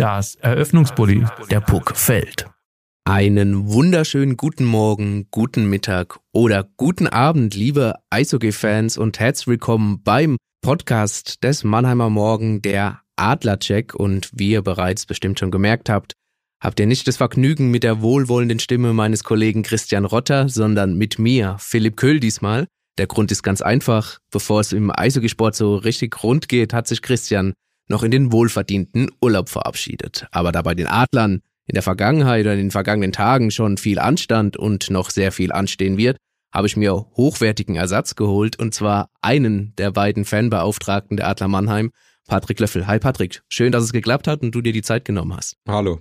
Das Eröffnungsbully, der Puck fällt. Einen wunderschönen guten Morgen, guten Mittag oder guten Abend, liebe Eishockey-Fans und herzlich willkommen beim Podcast des Mannheimer Morgen, der Adlercheck. Und wie ihr bereits bestimmt schon gemerkt habt, habt ihr nicht das Vergnügen mit der wohlwollenden Stimme meines Kollegen Christian Rotter, sondern mit mir, Philipp Köhl diesmal. Der Grund ist ganz einfach. Bevor es im Eishockeysport so richtig rund geht, hat sich Christian noch in den wohlverdienten Urlaub verabschiedet. Aber da bei den Adlern in der Vergangenheit oder in den vergangenen Tagen schon viel anstand und noch sehr viel anstehen wird, habe ich mir hochwertigen Ersatz geholt und zwar einen der beiden Fanbeauftragten der Adler Mannheim, Patrick Löffel. Hi Patrick, schön, dass es geklappt hat und du dir die Zeit genommen hast. Hallo.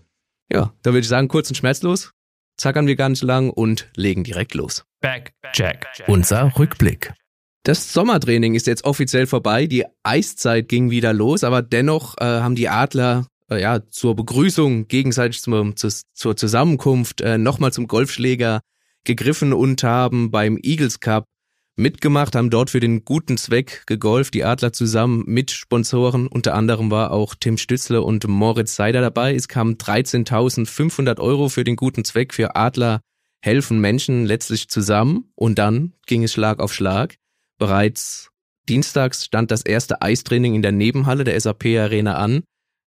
Ja, da würde ich sagen, kurz und schmerzlos, zackern wir gar nicht lang und legen direkt los. Back, Jack. Unser Rückblick. Das Sommertraining ist jetzt offiziell vorbei, die Eiszeit ging wieder los, aber dennoch äh, haben die Adler äh, ja zur Begrüßung gegenseitig zum, zu, zur Zusammenkunft äh, nochmal zum Golfschläger gegriffen und haben beim Eagles Cup mitgemacht, haben dort für den guten Zweck gegolft, die Adler zusammen mit Sponsoren. Unter anderem war auch Tim Stützle und Moritz Seider dabei. Es kamen 13.500 Euro für den guten Zweck für Adler helfen Menschen letztlich zusammen und dann ging es Schlag auf Schlag. Bereits dienstags stand das erste Eistraining in der Nebenhalle der SAP Arena an.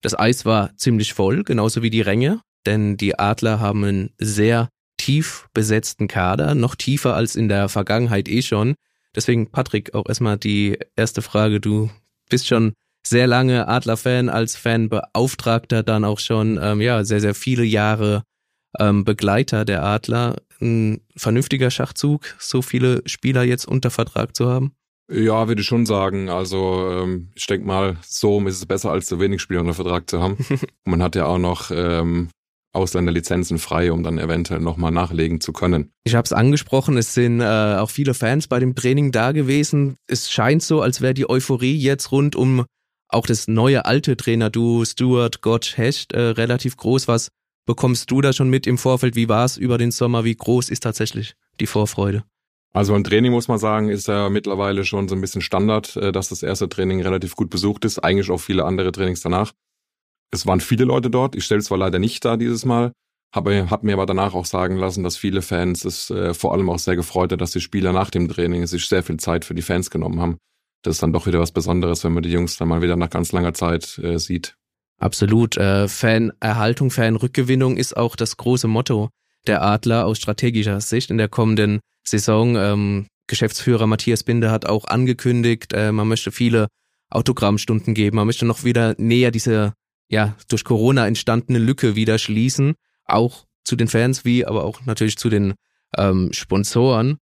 Das Eis war ziemlich voll, genauso wie die Ränge, denn die Adler haben einen sehr tief besetzten Kader, noch tiefer als in der Vergangenheit eh schon. Deswegen, Patrick, auch erstmal die erste Frage. Du bist schon sehr lange Adler-Fan, als Fanbeauftragter dann auch schon, ähm, ja, sehr, sehr viele Jahre ähm, Begleiter der Adler ein vernünftiger Schachzug, so viele Spieler jetzt unter Vertrag zu haben? Ja, würde ich schon sagen. Also ähm, ich denke mal, so ist es besser, als so wenig Spieler unter Vertrag zu haben. Man hat ja auch noch ähm, Ausländerlizenzen frei, um dann eventuell nochmal nachlegen zu können. Ich habe es angesprochen, es sind äh, auch viele Fans bei dem Training da gewesen. Es scheint so, als wäre die Euphorie jetzt rund um auch das neue alte Trainer-Duo Stuart Gotch Hecht äh, relativ groß, was bekommst du da schon mit im Vorfeld? Wie war es über den Sommer? Wie groß ist tatsächlich die Vorfreude? Also im Training muss man sagen, ist ja mittlerweile schon so ein bisschen Standard, äh, dass das erste Training relativ gut besucht ist. Eigentlich auch viele andere Trainings danach. Es waren viele Leute dort. Ich stelle zwar leider nicht da dieses Mal, habe hab mir aber danach auch sagen lassen, dass viele Fans es äh, vor allem auch sehr gefreut hat, dass die Spieler nach dem Training sich sehr viel Zeit für die Fans genommen haben. Das ist dann doch wieder was Besonderes, wenn man die Jungs dann mal wieder nach ganz langer Zeit äh, sieht. Absolut. Äh, Fanerhaltung, Fanrückgewinnung ist auch das große Motto der Adler aus strategischer Sicht in der kommenden Saison. Ähm, Geschäftsführer Matthias Binder hat auch angekündigt, äh, man möchte viele Autogrammstunden geben, man möchte noch wieder näher diese ja durch Corona entstandene Lücke wieder schließen, auch zu den Fans wie aber auch natürlich zu den ähm, Sponsoren.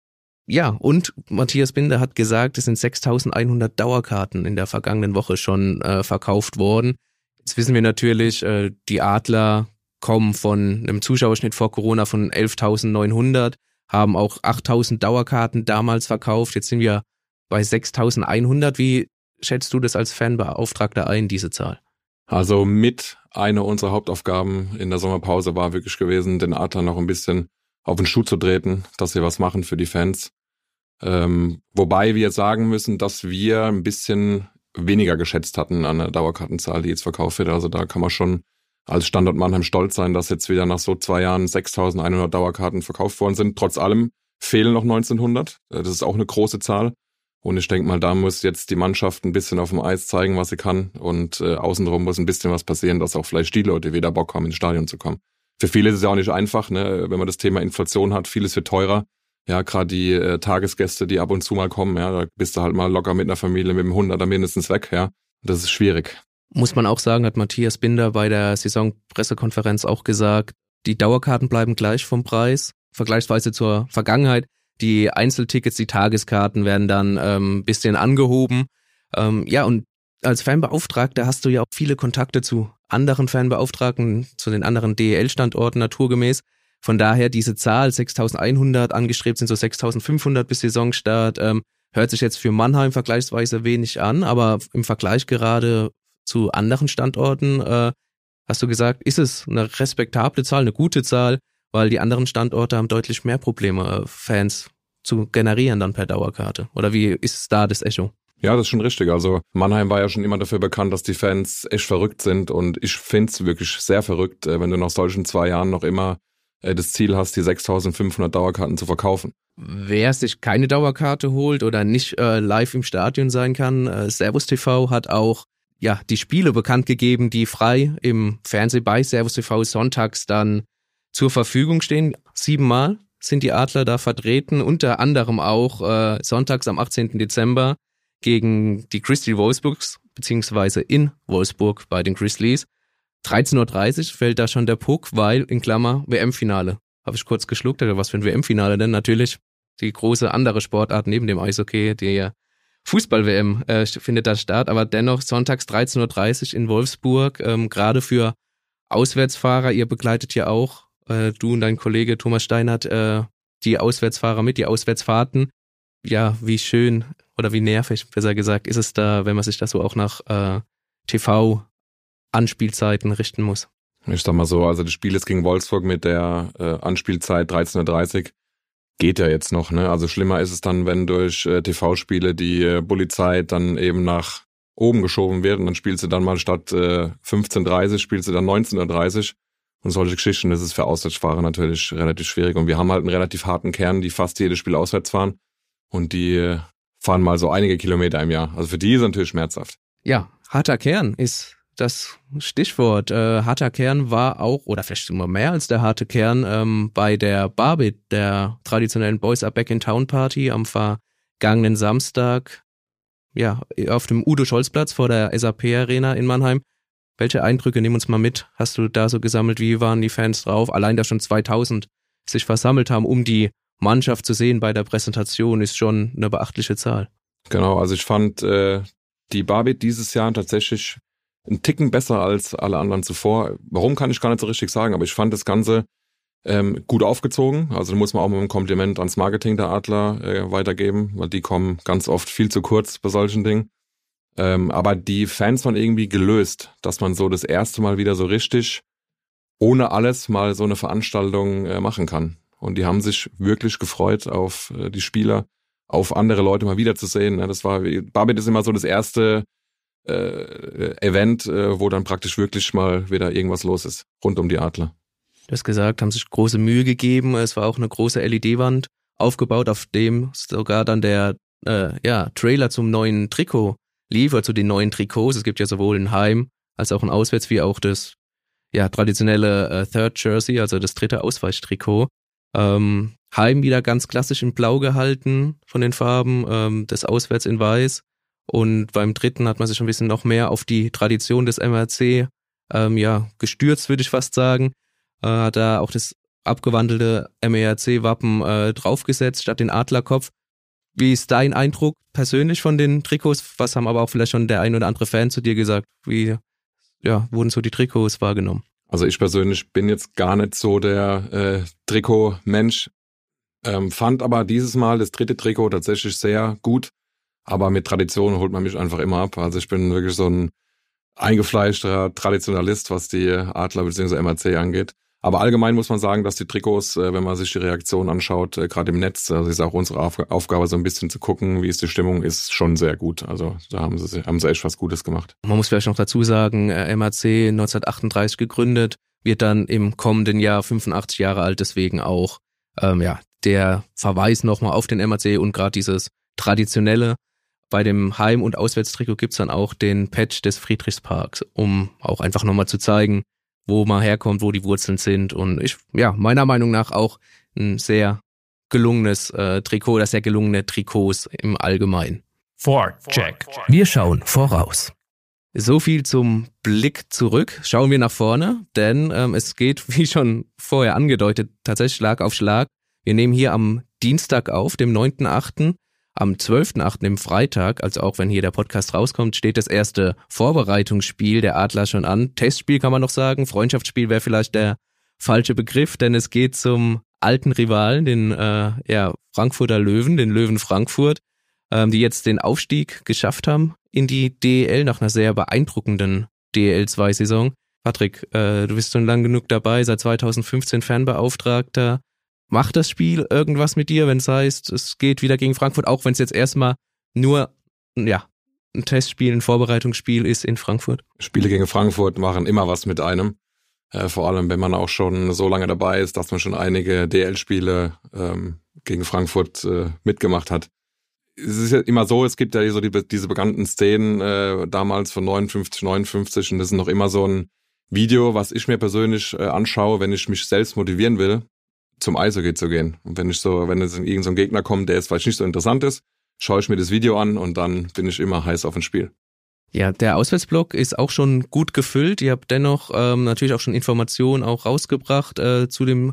Ja, und Matthias Binder hat gesagt, es sind 6100 Dauerkarten in der vergangenen Woche schon äh, verkauft worden. Jetzt wissen wir natürlich, äh, die Adler kommen von einem Zuschauerschnitt vor Corona von 11.900, haben auch 8.000 Dauerkarten damals verkauft. Jetzt sind wir bei 6.100. Wie schätzt du das als Fanbeauftragter ein, diese Zahl? Also mit einer unserer Hauptaufgaben in der Sommerpause war wirklich gewesen, den Adler noch ein bisschen auf den Schuh zu treten, dass sie was machen für die Fans. Ähm, wobei wir sagen müssen, dass wir ein bisschen weniger geschätzt hatten an der Dauerkartenzahl, die jetzt verkauft wird. Also da kann man schon als Standort Mannheim stolz sein, dass jetzt wieder nach so zwei Jahren 6.100 Dauerkarten verkauft worden sind. Trotz allem fehlen noch 1900. Äh, das ist auch eine große Zahl. Und ich denke mal, da muss jetzt die Mannschaft ein bisschen auf dem Eis zeigen, was sie kann. Und äh, außenrum muss ein bisschen was passieren, dass auch vielleicht die Leute wieder Bock haben, ins Stadion zu kommen. Für viele ist es ja auch nicht einfach, ne? wenn man das Thema Inflation hat. Vieles wird teurer. Ja, gerade die äh, Tagesgäste, die ab und zu mal kommen, ja, da bist du halt mal locker mit einer Familie mit dem Hund oder mindestens weg, ja. Das ist schwierig. Muss man auch sagen, hat Matthias Binder bei der Saisonpressekonferenz auch gesagt, die Dauerkarten bleiben gleich vom Preis, vergleichsweise zur Vergangenheit. Die Einzeltickets, die Tageskarten werden dann ähm, bisschen angehoben. Ähm, ja, und als Fanbeauftragter hast du ja auch viele Kontakte zu anderen Fanbeauftragten, zu den anderen DEL-Standorten naturgemäß. Von daher diese Zahl 6100 angestrebt sind so 6500 bis Saisonstart. Ähm, hört sich jetzt für Mannheim vergleichsweise wenig an, aber im Vergleich gerade zu anderen Standorten äh, hast du gesagt, ist es eine respektable Zahl, eine gute Zahl, weil die anderen Standorte haben deutlich mehr Probleme, äh, Fans zu generieren dann per Dauerkarte. Oder wie ist da das Echo? Ja, das ist schon richtig. Also Mannheim war ja schon immer dafür bekannt, dass die Fans echt verrückt sind und ich finde es wirklich sehr verrückt, äh, wenn du nach solchen zwei Jahren noch immer das Ziel hast, die 6500 Dauerkarten zu verkaufen. Wer sich keine Dauerkarte holt oder nicht äh, live im Stadion sein kann, äh, Servus TV hat auch ja die Spiele bekannt gegeben, die frei im Fernsehen bei Servus TV sonntags dann zur Verfügung stehen. Siebenmal sind die Adler da vertreten, unter anderem auch äh, sonntags am 18. Dezember gegen die Christie Wolfsburgs, beziehungsweise in Wolfsburg bei den Grizzlies. 13.30 Uhr fällt da schon der Puck, weil in Klammer WM-Finale. Habe ich kurz geschluckt, oder was für ein WM-Finale denn? Natürlich die große andere Sportart neben dem Eishockey, die Fußball-WM äh, findet da statt, aber dennoch sonntags 13.30 Uhr in Wolfsburg, ähm, gerade für Auswärtsfahrer, ihr begleitet ja auch, äh, du und dein Kollege Thomas Steinert, äh, die Auswärtsfahrer mit, die Auswärtsfahrten. Ja, wie schön oder wie nervig, besser gesagt, ist es da, wenn man sich das so auch nach äh, TV-Anspielzeiten richten muss? Ich sag mal so, also das Spiel ist gegen Wolfsburg mit der äh, Anspielzeit 13.30 Uhr geht ja jetzt noch, ne? Also schlimmer ist es dann, wenn durch äh, TV-Spiele die äh, Bulli-Zeit dann eben nach oben geschoben wird und dann spielst du dann mal statt äh, 15.30 spielst du dann 19.30 und solche Geschichten, das ist für Auswärtsfahrer natürlich relativ schwierig und wir haben halt einen relativ harten Kern, die fast jedes Spiel auswärts fahren und die äh, fahren mal so einige Kilometer im Jahr. Also für die ist es natürlich schmerzhaft. Ja, harter Kern ist das Stichwort. Äh, harter Kern war auch, oder vielleicht immer mehr als der harte Kern, ähm, bei der Barbit, der traditionellen Boys Are Back in Town Party am vergangenen Samstag, ja, auf dem Udo-Scholz-Platz vor der SAP-Arena in Mannheim. Welche Eindrücke nehmen uns mal mit? Hast du da so gesammelt? Wie waren die Fans drauf? Allein, dass schon 2000 sich versammelt haben, um die Mannschaft zu sehen bei der Präsentation, ist schon eine beachtliche Zahl. Genau, also ich fand äh, die Barbit dieses Jahr tatsächlich einen Ticken besser als alle anderen zuvor. Warum kann ich gar nicht so richtig sagen, aber ich fand das Ganze ähm, gut aufgezogen. Also da muss man auch mal ein Kompliment ans Marketing der Adler äh, weitergeben, weil die kommen ganz oft viel zu kurz bei solchen Dingen. Ähm, aber die Fans waren irgendwie gelöst, dass man so das erste Mal wieder so richtig ohne alles mal so eine Veranstaltung äh, machen kann. Und die haben sich wirklich gefreut auf äh, die Spieler, auf andere Leute mal wiederzusehen. Das war, Barbet ist immer so das erste äh, Event, äh, wo dann praktisch wirklich mal wieder irgendwas los ist, rund um die Adler. Du hast gesagt, haben sich große Mühe gegeben. Es war auch eine große LED-Wand aufgebaut, auf dem sogar dann der äh, ja, Trailer zum neuen Trikot liefert, zu den neuen Trikots. Es gibt ja sowohl ein Heim als auch ein Auswärts, wie auch das ja, traditionelle äh, Third Jersey, also das dritte Ausweichtrikot. Ähm, Heim wieder ganz klassisch in Blau gehalten von den Farben, ähm, das Auswärts in Weiß. Und beim dritten hat man sich ein bisschen noch mehr auf die Tradition des MRC ähm, ja, gestürzt, würde ich fast sagen. Äh, hat da auch das abgewandelte MERC-Wappen äh, draufgesetzt statt den Adlerkopf. Wie ist dein Eindruck persönlich von den Trikots? Was haben aber auch vielleicht schon der ein oder andere Fan zu dir gesagt? Wie ja, wurden so die Trikots wahrgenommen? Also ich persönlich bin jetzt gar nicht so der äh, Trikot-Mensch, ähm, fand aber dieses Mal das dritte Trikot tatsächlich sehr gut. Aber mit Tradition holt man mich einfach immer ab. Also ich bin wirklich so ein eingefleischter Traditionalist, was die Adler bzw. MAC angeht. Aber allgemein muss man sagen, dass die Trikots, äh, wenn man sich die Reaktion anschaut, äh, gerade im Netz, also ist auch unsere Aufgabe, so ein bisschen zu gucken, wie ist die Stimmung, ist schon sehr gut. Also da haben sie, haben sie echt was Gutes gemacht. Man muss vielleicht noch dazu sagen, äh, MAC 1938 gegründet, wird dann im kommenden Jahr 85 Jahre alt, deswegen auch ähm, ja der Verweis nochmal auf den MAC und gerade dieses traditionelle. Bei dem Heim- und Auswärtstrikot gibt's dann auch den Patch des Friedrichsparks, um auch einfach nochmal zu zeigen, wo man herkommt, wo die Wurzeln sind. Und ich, ja, meiner Meinung nach auch ein sehr gelungenes äh, Trikot oder sehr gelungene Trikots im Allgemeinen. Check. Wir schauen voraus. So viel zum Blick zurück. Schauen wir nach vorne, denn ähm, es geht, wie schon vorher angedeutet, tatsächlich Schlag auf Schlag. Wir nehmen hier am Dienstag auf, dem 9.8. Am 12.8. im Freitag, also auch wenn hier der Podcast rauskommt, steht das erste Vorbereitungsspiel der Adler schon an. Testspiel kann man noch sagen, Freundschaftsspiel wäre vielleicht der falsche Begriff, denn es geht zum alten Rivalen, den äh, ja, Frankfurter Löwen, den Löwen Frankfurt, ähm, die jetzt den Aufstieg geschafft haben in die DEL nach einer sehr beeindruckenden DEL 2 Saison. Patrick, äh, du bist schon lang genug dabei, seit 2015 Fanbeauftragter Macht das Spiel irgendwas mit dir, wenn es heißt, es geht wieder gegen Frankfurt, auch wenn es jetzt erstmal nur, ja, ein Testspiel, ein Vorbereitungsspiel ist in Frankfurt? Spiele gegen Frankfurt machen immer was mit einem. Äh, vor allem, wenn man auch schon so lange dabei ist, dass man schon einige DL-Spiele ähm, gegen Frankfurt äh, mitgemacht hat. Es ist ja immer so, es gibt ja so die, diese bekannten Szenen äh, damals von 59, 59 und das ist noch immer so ein Video, was ich mir persönlich äh, anschaue, wenn ich mich selbst motivieren will zum Eishockey zu gehen. Und wenn ich so, wenn jetzt irgendein so ein Gegner kommt, der jetzt vielleicht nicht so interessant ist, schaue ich mir das Video an und dann bin ich immer heiß auf ein Spiel. Ja, der Auswärtsblock ist auch schon gut gefüllt. Ihr habt dennoch ähm, natürlich auch schon Informationen auch rausgebracht äh, zu dem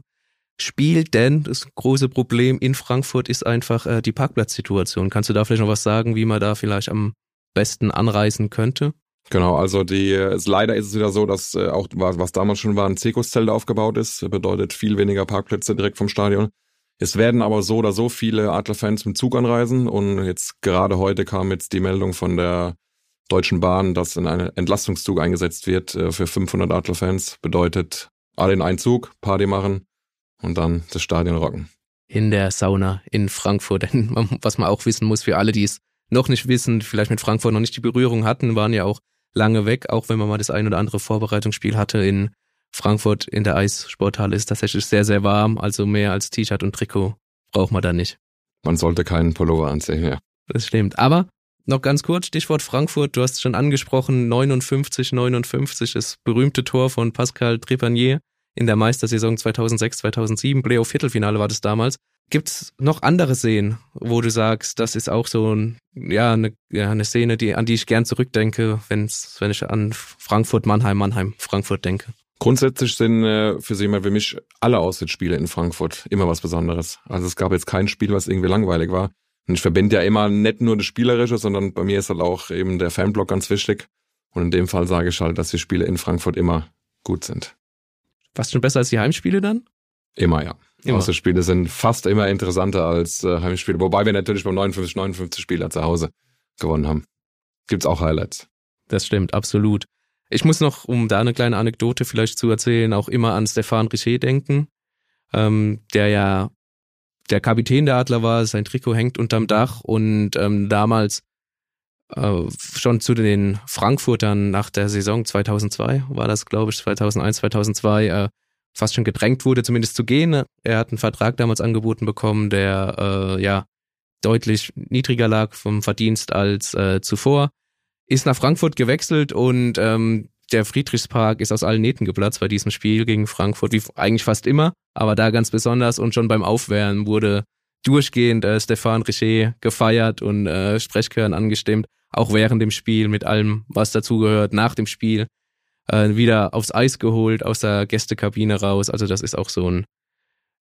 Spiel, denn das große Problem in Frankfurt ist einfach äh, die Parkplatzsituation. Kannst du da vielleicht noch was sagen, wie man da vielleicht am besten anreisen könnte? Genau, also die es, leider ist es wieder so, dass äh, auch was damals schon war, ein Zirkuszelt aufgebaut ist, bedeutet viel weniger Parkplätze direkt vom Stadion. Es werden aber so oder so viele Adlerfans mit Zug anreisen und jetzt gerade heute kam jetzt die Meldung von der Deutschen Bahn, dass in einen Entlastungszug eingesetzt wird äh, für 500 Adlerfans. Bedeutet alle in einen Zug, Party machen und dann das Stadion rocken. In der Sauna in Frankfurt. Was man auch wissen muss für alle, die es noch nicht wissen, vielleicht mit Frankfurt noch nicht die Berührung hatten, waren ja auch lange weg, auch wenn man mal das ein oder andere Vorbereitungsspiel hatte in Frankfurt in der Eissporthalle ist tatsächlich sehr, sehr warm, also mehr als T-Shirt und Trikot braucht man da nicht. Man sollte keinen Pullover anziehen, ja. Das stimmt. Aber noch ganz kurz, Stichwort Frankfurt, du hast es schon angesprochen, 59, 59, das berühmte Tor von Pascal Trepanier in der Meistersaison 2006, 2007, Playoff-Viertelfinale war das damals. Gibt's noch andere Szenen, wo du sagst, das ist auch so ein, ja, eine, ja, eine Szene, die, an die ich gern zurückdenke, wenn's, wenn ich an Frankfurt, Mannheim, Mannheim, Frankfurt denke? Grundsätzlich sind äh, für so jemand wie mich alle Auswärtsspiele in Frankfurt immer was Besonderes. Also es gab jetzt kein Spiel, was irgendwie langweilig war. Und ich verbinde ja immer nicht nur das Spielerische, sondern bei mir ist halt auch eben der Fanblock ganz wichtig. Und in dem Fall sage ich halt, dass die Spiele in Frankfurt immer gut sind. Fast schon besser als die Heimspiele dann? Immer, ja. Immer. Außerspiele sind fast immer interessanter als äh, Heimspiele. Wobei wir natürlich beim 59, 59 Spieler zu Hause gewonnen haben. Gibt's auch Highlights. Das stimmt, absolut. Ich muss noch, um da eine kleine Anekdote vielleicht zu erzählen, auch immer an Stefan Richer denken, ähm, der ja der Kapitän der Adler war, sein Trikot hängt unterm Dach und ähm, damals äh, schon zu den Frankfurtern nach der Saison 2002, war das glaube ich 2001, 2002, äh, fast schon gedrängt wurde, zumindest zu gehen. Er hat einen Vertrag damals angeboten bekommen, der äh, ja deutlich niedriger lag vom Verdienst als äh, zuvor. Ist nach Frankfurt gewechselt und ähm, der Friedrichspark ist aus allen Nähten geplatzt bei diesem Spiel gegen Frankfurt, wie eigentlich fast immer, aber da ganz besonders und schon beim Aufwärmen wurde durchgehend äh, Stefan Richer gefeiert und äh, Sprechchören angestimmt, auch während dem Spiel mit allem, was dazugehört, nach dem Spiel äh, wieder aufs Eis geholt, aus der Gästekabine raus. Also das ist auch so ein,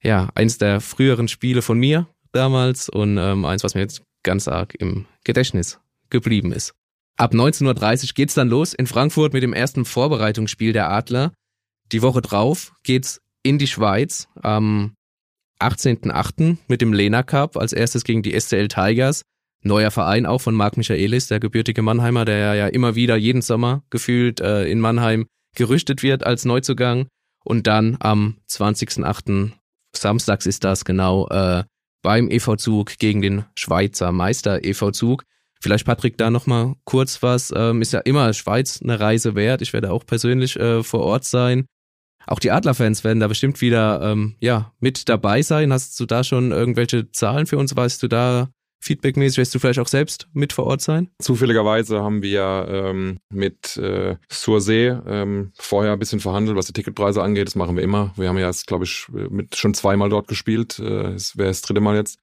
ja, eins der früheren Spiele von mir damals und ähm, eins, was mir jetzt ganz arg im Gedächtnis geblieben ist. Ab 19.30 Uhr geht's dann los in Frankfurt mit dem ersten Vorbereitungsspiel der Adler. Die Woche drauf geht's in die Schweiz am 18.08. mit dem Lena Cup als erstes gegen die SCL Tigers neuer Verein auch von Marc Michaelis, der gebürtige Mannheimer, der ja immer wieder jeden Sommer gefühlt äh, in Mannheim gerüstet wird als Neuzugang. Und dann am 20.08. Samstags ist das genau äh, beim EV Zug gegen den Schweizer Meister EV Zug. Vielleicht Patrick da nochmal kurz was. Ähm, ist ja immer Schweiz eine Reise wert. Ich werde auch persönlich äh, vor Ort sein. Auch die Adlerfans werden da bestimmt wieder ähm, ja mit dabei sein. Hast du da schon irgendwelche Zahlen für uns? Weißt du da Feedbackmäßig wirst du vielleicht auch selbst mit vor Ort sein? Zufälligerweise haben wir ähm, mit äh, Sursee ähm, vorher ein bisschen verhandelt, was die Ticketpreise angeht. Das machen wir immer. Wir haben ja jetzt, glaube ich, mit schon zweimal dort gespielt. Äh, es wäre das dritte Mal jetzt.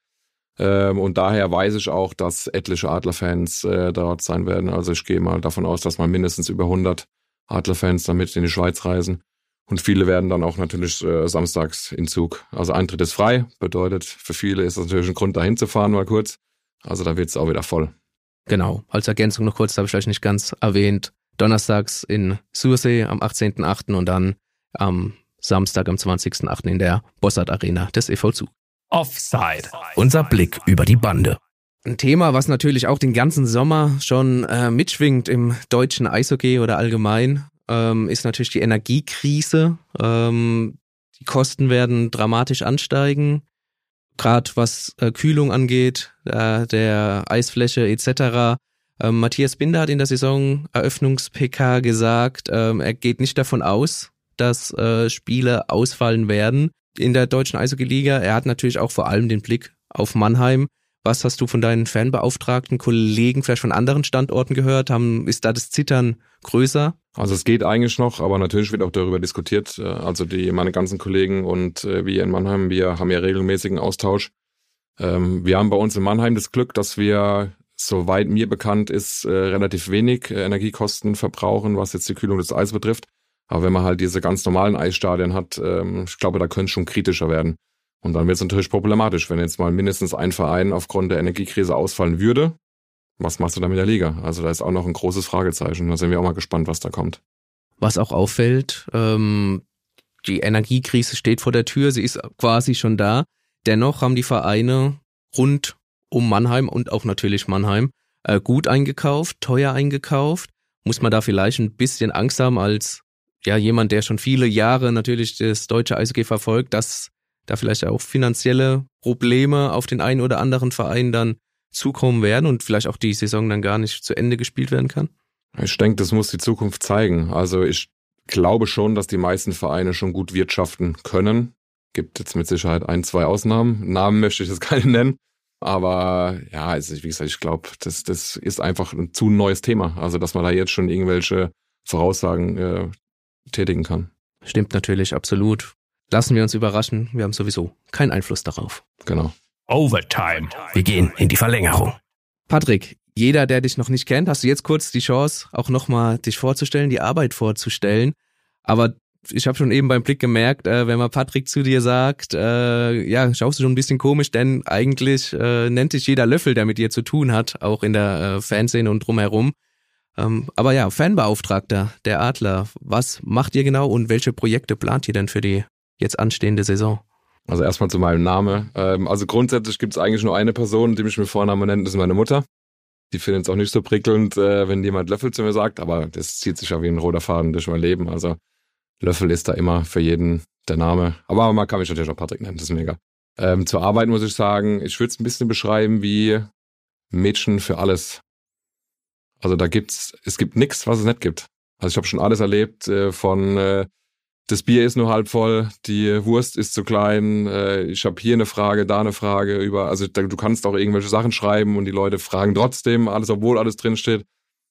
Ähm, und daher weiß ich auch, dass etliche Adlerfans äh, dort sein werden. Also ich gehe mal davon aus, dass mal mindestens über 100 Adlerfans damit in die Schweiz reisen. Und viele werden dann auch natürlich äh, samstags in Zug. Also Eintritt ist frei, bedeutet für viele ist das natürlich ein Grund, dahin zu fahren, mal kurz. Also da wird es auch wieder voll. Genau, als Ergänzung noch kurz, habe ich vielleicht nicht ganz erwähnt. Donnerstags in Sursee am 18.8. und dann am Samstag am 20.8. in der Bossart Arena des EV Zug. Offside. Unser Blick über die Bande. Ein Thema, was natürlich auch den ganzen Sommer schon äh, mitschwingt im deutschen Eishockey oder allgemein, ähm, ist natürlich die Energiekrise. Ähm, die Kosten werden dramatisch ansteigen, gerade was äh, Kühlung angeht, äh, der Eisfläche etc. Ähm, Matthias Binder hat in der Saison Eröffnungs-PK gesagt, ähm, er geht nicht davon aus, dass äh, Spiele ausfallen werden in der deutschen Eishockey-Liga. Er hat natürlich auch vor allem den Blick auf Mannheim. Was hast du von deinen Fanbeauftragten, Kollegen, vielleicht von anderen Standorten gehört? Haben, ist da das Zittern größer? Also es geht eigentlich noch, aber natürlich wird auch darüber diskutiert. Äh, also die meine ganzen Kollegen und äh, wir in Mannheim, wir haben ja regelmäßigen Austausch. Ähm, wir haben bei uns in Mannheim das Glück, dass wir, soweit mir bekannt ist, äh, relativ wenig Energiekosten verbrauchen, was jetzt die Kühlung des Eis betrifft. Aber wenn man halt diese ganz normalen Eisstadien hat, ähm, ich glaube, da könnte es schon kritischer werden. Und dann wird es natürlich problematisch, wenn jetzt mal mindestens ein Verein aufgrund der Energiekrise ausfallen würde. Was machst du da mit der Liga? Also da ist auch noch ein großes Fragezeichen. Da sind wir auch mal gespannt, was da kommt. Was auch auffällt, ähm, die Energiekrise steht vor der Tür, sie ist quasi schon da. Dennoch haben die Vereine rund um Mannheim und auch natürlich Mannheim äh, gut eingekauft, teuer eingekauft. Muss man da vielleicht ein bisschen Angst haben als ja jemand, der schon viele Jahre natürlich das deutsche Eishockey verfolgt, dass da vielleicht auch finanzielle Probleme auf den einen oder anderen Verein dann zukommen werden und vielleicht auch die Saison dann gar nicht zu Ende gespielt werden kann? Ich denke, das muss die Zukunft zeigen. Also ich glaube schon, dass die meisten Vereine schon gut wirtschaften können. Gibt jetzt mit Sicherheit ein, zwei Ausnahmen. Namen möchte ich jetzt keine nennen. Aber ja, also wie gesagt, ich glaube, das, das ist einfach ein zu neues Thema. Also, dass man da jetzt schon irgendwelche Voraussagen äh, tätigen kann. Stimmt natürlich, absolut. Lassen wir uns überraschen. Wir haben sowieso keinen Einfluss darauf. Genau. Overtime. Wir gehen in die Verlängerung. Patrick, jeder, der dich noch nicht kennt, hast du jetzt kurz die Chance, auch nochmal dich vorzustellen, die Arbeit vorzustellen. Aber ich habe schon eben beim Blick gemerkt, äh, wenn man Patrick zu dir sagt, äh, ja, schaust du schon ein bisschen komisch, denn eigentlich äh, nennt dich jeder Löffel, der mit dir zu tun hat, auch in der äh, Fanszene und drumherum. Ähm, aber ja, Fanbeauftragter der Adler, was macht ihr genau und welche Projekte plant ihr denn für die jetzt anstehende Saison? Also erstmal zu meinem Namen. Ähm, also grundsätzlich gibt es eigentlich nur eine Person, die mich mit Vornamen nennt, das ist meine Mutter. Die findet es auch nicht so prickelnd, äh, wenn jemand Löffel zu mir sagt, aber das zieht sich ja wie ein roter Faden durch mein Leben. Also Löffel ist da immer für jeden der Name. Aber man kann mich natürlich auch Patrick nennen, das ist mega. Ähm, zur Arbeit muss ich sagen, ich würde es ein bisschen beschreiben wie Mädchen für alles. Also da gibt's, es gibt nichts, was es nicht gibt. Also ich habe schon alles erlebt, äh, von äh, das Bier ist nur halb voll, die Wurst ist zu klein, äh, ich habe hier eine Frage, da eine Frage über, also du kannst auch irgendwelche Sachen schreiben und die Leute fragen trotzdem alles, obwohl alles drinsteht.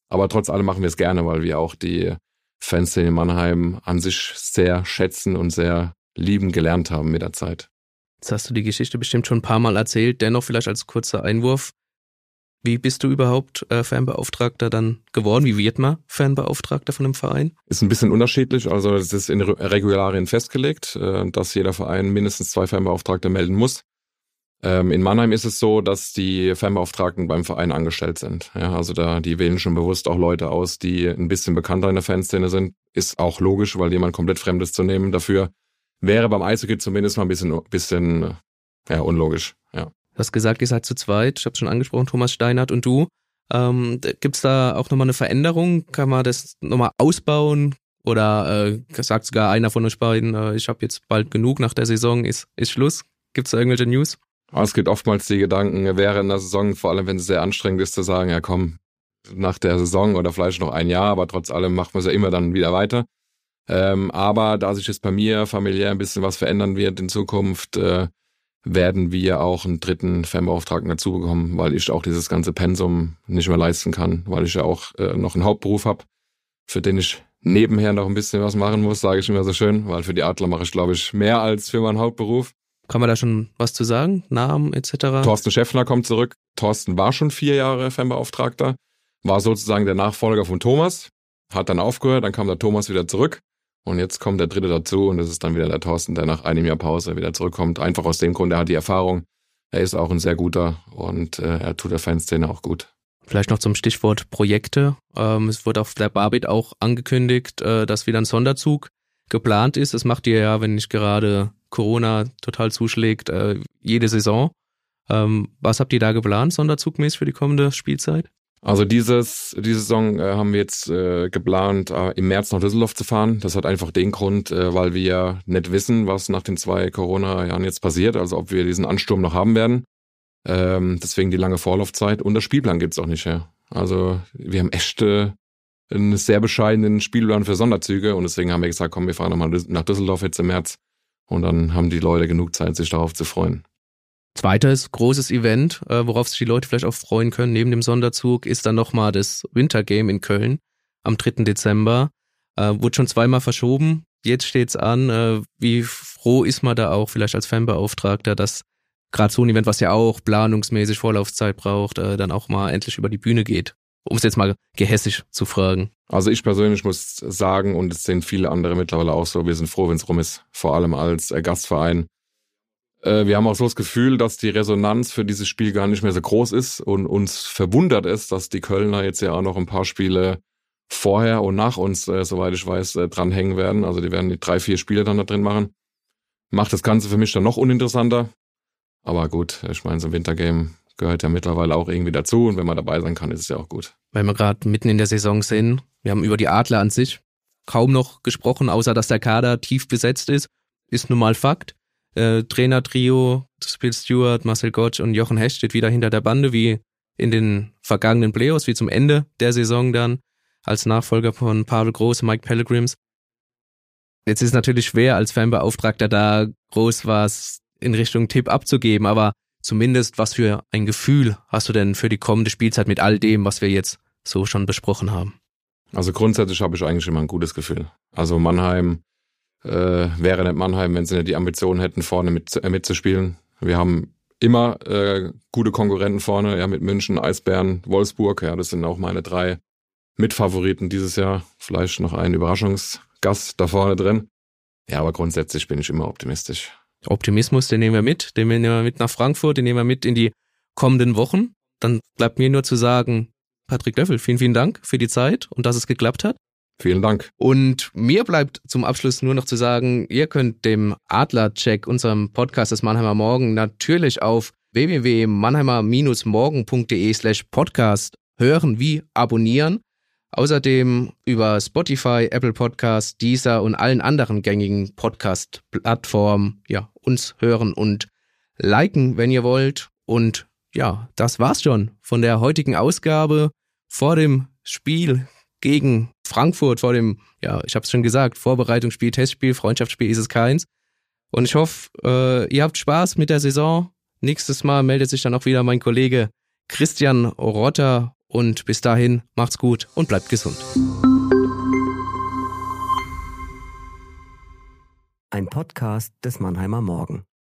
Aber trotz allem machen wir es gerne, weil wir auch die Fanszene in Mannheim an sich sehr schätzen und sehr lieben gelernt haben mit der Zeit. Jetzt hast du die Geschichte bestimmt schon ein paar Mal erzählt, dennoch vielleicht als kurzer Einwurf. Wie bist du überhaupt äh, Fanbeauftragter dann geworden? Wie wird man Fanbeauftragter von einem Verein? Ist ein bisschen unterschiedlich. Also es ist in Regularien festgelegt, äh, dass jeder Verein mindestens zwei Fanbeauftragte melden muss. Ähm, in Mannheim ist es so, dass die Fanbeauftragten beim Verein angestellt sind. Ja, also da, die wählen schon bewusst auch Leute aus, die ein bisschen bekannter in der Fanszene sind. Ist auch logisch, weil jemand komplett Fremdes zu nehmen dafür wäre beim Eishockey zumindest mal ein bisschen, bisschen ja, unlogisch. Du hast gesagt, ihr seid zu zweit. Ich habe schon angesprochen, Thomas Steinert und du. Ähm, Gibt es da auch nochmal eine Veränderung? Kann man das nochmal ausbauen? Oder äh, sagt sogar einer von euch beiden, äh, ich habe jetzt bald genug nach der Saison, ist, ist Schluss? Gibt es da irgendwelche News? Es gibt oftmals die Gedanken, während der Saison, vor allem wenn es sehr anstrengend ist, zu sagen, ja komm, nach der Saison oder vielleicht noch ein Jahr, aber trotz allem macht man es ja immer dann wieder weiter. Ähm, aber da sich jetzt bei mir familiär ein bisschen was verändern wird in Zukunft, äh, werden wir auch einen dritten Fanbeauftragten dazu bekommen, weil ich auch dieses ganze Pensum nicht mehr leisten kann, weil ich ja auch äh, noch einen Hauptberuf habe, für den ich nebenher noch ein bisschen was machen muss, sage ich immer so schön, weil für die Adler mache ich, glaube ich, mehr als für meinen Hauptberuf. Kann man da schon was zu sagen? Namen etc.? Thorsten Schäffner kommt zurück. Thorsten war schon vier Jahre Fanbeauftragter, war sozusagen der Nachfolger von Thomas, hat dann aufgehört, dann kam der Thomas wieder zurück Und jetzt kommt der dritte dazu und das ist dann wieder der Thorsten, der nach einem Jahr Pause wieder zurückkommt. Einfach aus dem Grund, er hat die Erfahrung. Er ist auch ein sehr guter und äh, er tut der Fanszene auch gut. Vielleicht noch zum Stichwort Projekte. Ähm, es wurde auf der Barbit auch angekündigt, äh, dass wieder ein Sonderzug geplant ist. Das macht ihr ja, wenn nicht gerade Corona total zuschlägt, äh, jede Saison. Ähm, was habt ihr da geplant, sonderzugmäßig für die kommende Spielzeit? Also dieses, diese Saison äh, haben wir jetzt äh, geplant, äh, im März nach Düsseldorf zu fahren. Das hat einfach den Grund, äh, weil wir nicht wissen, was nach den zwei Corona-Jahren jetzt passiert, also ob wir diesen Ansturm noch haben werden. Ähm, deswegen die lange Vorlaufzeit und der Spielplan gibt's auch nicht her. Also wir haben echt äh, einen sehr bescheidenen Spielplan für Sonderzüge und deswegen haben wir gesagt, komm, wir fahren nochmal nach Düsseldorf jetzt im März und dann haben die Leute genug Zeit, sich darauf zu freuen. Zweites großes Event, äh, worauf sich die Leute vielleicht auch freuen können, neben dem Sonderzug, ist dann nochmal das Wintergame in Köln am 3. Dezember. Äh, wurde schon zweimal verschoben. Jetzt steht's an. Äh, wie froh ist man da auch, vielleicht als Fanbeauftragter, dass gerade so ein Event, was ja auch planungsmäßig Vorlaufzeit braucht, äh, dann auch mal endlich über die Bühne geht? Um es jetzt mal gehässig zu fragen. Also ich persönlich muss sagen, und es sehen viele andere mittlerweile auch so, wir sind froh, wenn es rum ist, vor allem als Gastverein wir haben auch so das Gefühl, dass die Resonanz für dieses Spiel gar nicht mehr so groß ist und uns verwundert ist, dass die Kölner jetzt ja auch noch ein paar Spiele vorher und nach uns, äh, soweit ich weiß, äh, dranhängen werden. Also die werden die drei, vier Spiele dann da drin machen. Macht das Ganze für mich dann noch uninteressanter. Aber gut, ich meine, so ein Wintergame gehört ja mittlerweile auch irgendwie dazu und wenn man dabei sein kann, ist es ja auch gut. Weil wir gerade mitten in der Saison sind, wir haben über die Adler an sich kaum noch gesprochen, außer dass der Kader tief besetzt ist. Ist nun mal Fakt äh, Trainertrio, Spiel Stewart, Marcel Gottsch und Jochen Hecht steht wieder hinter der Bande, wie in den vergangenen Playoffs, wie zum Ende der Saison dann, als Nachfolger von Pavel Groß, Mike Pellegrims. Jetzt ist es natürlich schwer, als Fanbeauftragter da groß was in Richtung Tipp abzugeben, aber zumindest was für ein Gefühl hast du denn für die kommende Spielzeit mit all dem, was wir jetzt so schon besprochen haben? Also grundsätzlich habe ich eigentlich immer ein gutes Gefühl. Also Mannheim äh, wäre nicht Mannheim, wenn sie nicht die Ambitionen hätten, vorne mit, äh, mitzuspielen. Wir haben immer äh, gute Konkurrenten vorne, ja, mit München, Eisbären, Wolfsburg, ja, das sind auch meine drei Mitfavoriten dieses Jahr. Vielleicht noch ein Überraschungsgast da vorne drin. Ja, aber grundsätzlich bin ich immer optimistisch. Optimismus, den nehmen wir mit, den nehmen wir mit nach Frankfurt, den nehmen wir mit in die kommenden Wochen. Dann bleibt mir nur zu sagen, Patrick Löffel, vielen, vielen Dank für die Zeit und dass es geklappt hat. Vielen Dank. Und mir bleibt zum Abschluss nur noch zu sagen, ihr könnt dem Adler-Check, unserem Podcast des Mannheimer Morgen, natürlich auf www.mannheimer-morgen.de slash podcast hören wie abonnieren. Außerdem über Spotify, Apple Podcast, Deezer und allen anderen gängigen Podcast-Plattformen ja, uns hören und liken, wenn ihr wollt. Und ja, das war's schon von der heutigen Ausgabe vor dem Spiel gegen Frankfurt vor dem, ja, ich habe es schon gesagt, Vorbereitungsspiel, Testspiel, Freundschaftsspiel ist es keins. Und ich hoffe, äh, ihr habt Spaß mit der Saison. Nächstes Mal meldet sich dann auch wieder mein Kollege Christian Rotter. Und bis dahin, macht's gut und bleibt gesund. Ein Podcast des Mannheimer Morgen.